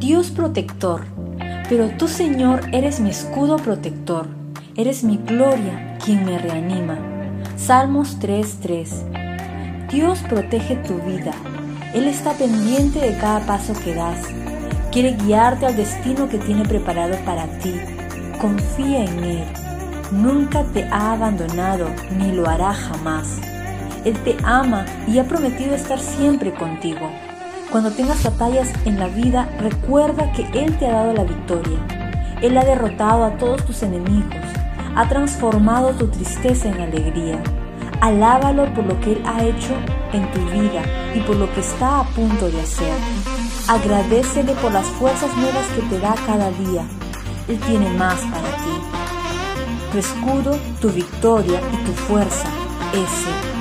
Dios protector, pero tú Señor eres mi escudo protector, eres mi gloria quien me reanima. Salmos 3:3 Dios protege tu vida, Él está pendiente de cada paso que das, quiere guiarte al destino que tiene preparado para ti. Confía en Él, nunca te ha abandonado ni lo hará jamás. Él te ama y ha prometido estar siempre contigo. Cuando tengas batallas en la vida, recuerda que Él te ha dado la victoria. Él ha derrotado a todos tus enemigos, ha transformado tu tristeza en alegría. Alábalo por lo que Él ha hecho en tu vida y por lo que está a punto de hacer. Agradecele por las fuerzas nuevas que te da cada día. Él tiene más para ti. Tu escudo, tu victoria y tu fuerza, ese